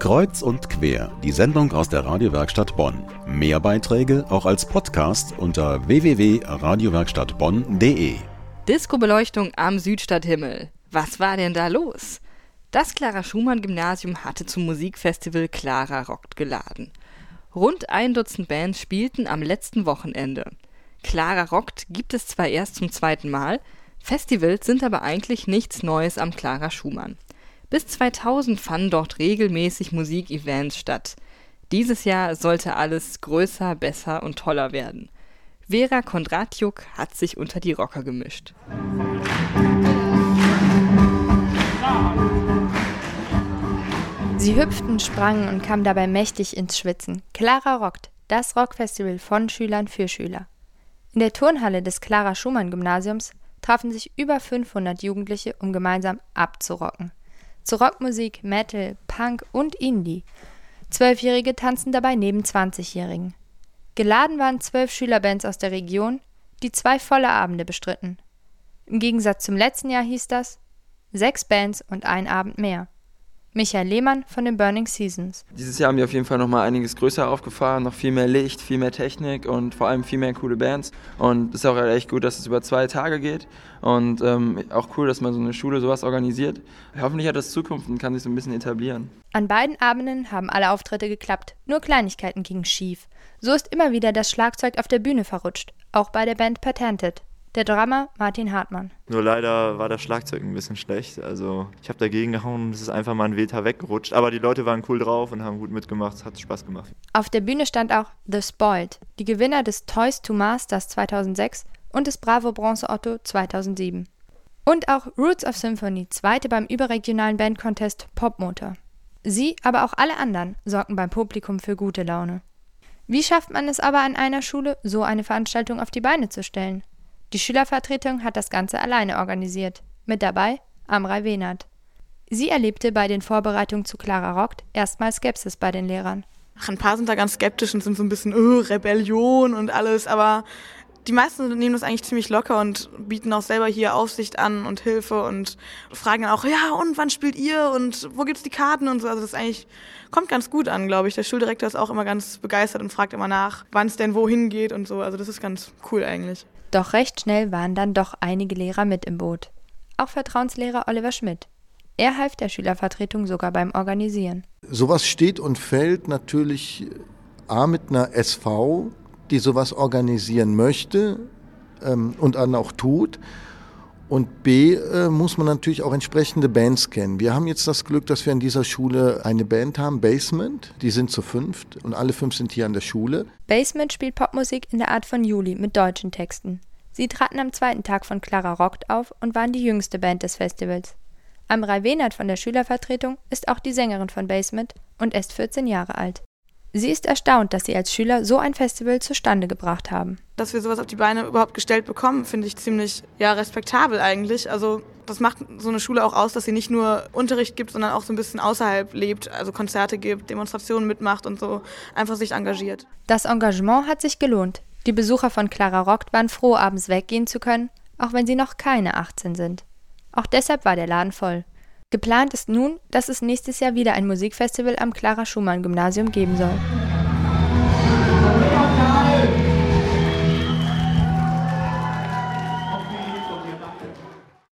Kreuz und quer, die Sendung aus der Radiowerkstatt Bonn. Mehr Beiträge auch als Podcast unter www.radiowerkstattbonn.de. Disco-Beleuchtung am Südstadthimmel. Was war denn da los? Das Clara Schumann Gymnasium hatte zum Musikfestival Clara Rockt geladen. Rund ein Dutzend Bands spielten am letzten Wochenende. Clara Rockt gibt es zwar erst zum zweiten Mal, Festivals sind aber eigentlich nichts Neues am Clara Schumann. Bis 2000 fanden dort regelmäßig Musikevents statt. Dieses Jahr sollte alles größer, besser und toller werden. Vera Kondratjuk hat sich unter die Rocker gemischt. Sie hüpften, sprangen und kamen dabei mächtig ins Schwitzen. Clara rockt, das Rockfestival von Schülern für Schüler. In der Turnhalle des Clara Schumann Gymnasiums trafen sich über 500 Jugendliche, um gemeinsam abzurocken zu Rockmusik, Metal, Punk und Indie. Zwölfjährige tanzen dabei neben 20-Jährigen. Geladen waren zwölf Schülerbands aus der Region, die zwei volle Abende bestritten. Im Gegensatz zum letzten Jahr hieß das sechs Bands und ein Abend mehr. Michael Lehmann von den Burning Seasons. Dieses Jahr haben wir auf jeden Fall noch mal einiges größer aufgefahren, noch viel mehr Licht, viel mehr Technik und vor allem viel mehr coole Bands. Und es ist auch echt gut, dass es über zwei Tage geht und ähm, auch cool, dass man so eine Schule sowas organisiert. Hoffentlich hat das Zukunft und kann sich so ein bisschen etablieren. An beiden Abenden haben alle Auftritte geklappt, nur Kleinigkeiten gingen schief. So ist immer wieder das Schlagzeug auf der Bühne verrutscht, auch bei der Band Patented. Der Drummer Martin Hartmann. Nur leider war das Schlagzeug ein bisschen schlecht. Also ich habe dagegen gehauen und es ist einfach mal ein Meter weggerutscht. Aber die Leute waren cool drauf und haben gut mitgemacht. Es hat Spaß gemacht. Auf der Bühne stand auch The Spoiled, die Gewinner des Toys to Masters 2006 und des Bravo Bronze Otto 2007. Und auch Roots of Symphony, zweite beim überregionalen Bandcontest Popmotor. Sie, aber auch alle anderen, sorgten beim Publikum für gute Laune. Wie schafft man es aber an einer Schule, so eine Veranstaltung auf die Beine zu stellen? Die Schülervertretung hat das Ganze alleine organisiert. Mit dabei Amrei Wenert. Sie erlebte bei den Vorbereitungen zu Clara Rockt erstmal Skepsis bei den Lehrern. Ach, ein paar sind da ganz skeptisch und sind so ein bisschen oh, Rebellion und alles, aber die meisten nehmen das eigentlich ziemlich locker und bieten auch selber hier Aufsicht an und Hilfe und fragen dann auch, ja, und wann spielt ihr und wo gibt's die Karten und so. Also das eigentlich kommt ganz gut an, glaube ich. Der Schuldirektor ist auch immer ganz begeistert und fragt immer nach, wann es denn wohin geht und so. Also das ist ganz cool eigentlich. Doch recht schnell waren dann doch einige Lehrer mit im Boot. Auch Vertrauenslehrer Oliver Schmidt. Er half der Schülervertretung sogar beim Organisieren. Sowas steht und fällt natürlich A mit einer SV, die sowas organisieren möchte ähm, und dann auch tut. Und B äh, muss man natürlich auch entsprechende Bands kennen. Wir haben jetzt das Glück, dass wir in dieser Schule eine Band haben, Basement. Die sind zu fünft und alle fünf sind hier an der Schule. Basement spielt Popmusik in der Art von Juli mit deutschen Texten. Sie traten am zweiten Tag von Clara Rockt auf und waren die jüngste Band des Festivals. Amrei Wenert von der Schülervertretung ist auch die Sängerin von Basement und ist 14 Jahre alt. Sie ist erstaunt, dass sie als Schüler so ein Festival zustande gebracht haben. Dass wir sowas auf die Beine überhaupt gestellt bekommen, finde ich ziemlich ja, respektabel eigentlich. Also das macht so eine Schule auch aus, dass sie nicht nur Unterricht gibt, sondern auch so ein bisschen außerhalb lebt, also Konzerte gibt, Demonstrationen mitmacht und so einfach sich engagiert. Das Engagement hat sich gelohnt. Die Besucher von Clara Rockt waren froh, abends weggehen zu können, auch wenn sie noch keine 18 sind. Auch deshalb war der Laden voll. Geplant ist nun, dass es nächstes Jahr wieder ein Musikfestival am Clara Schumann Gymnasium geben soll.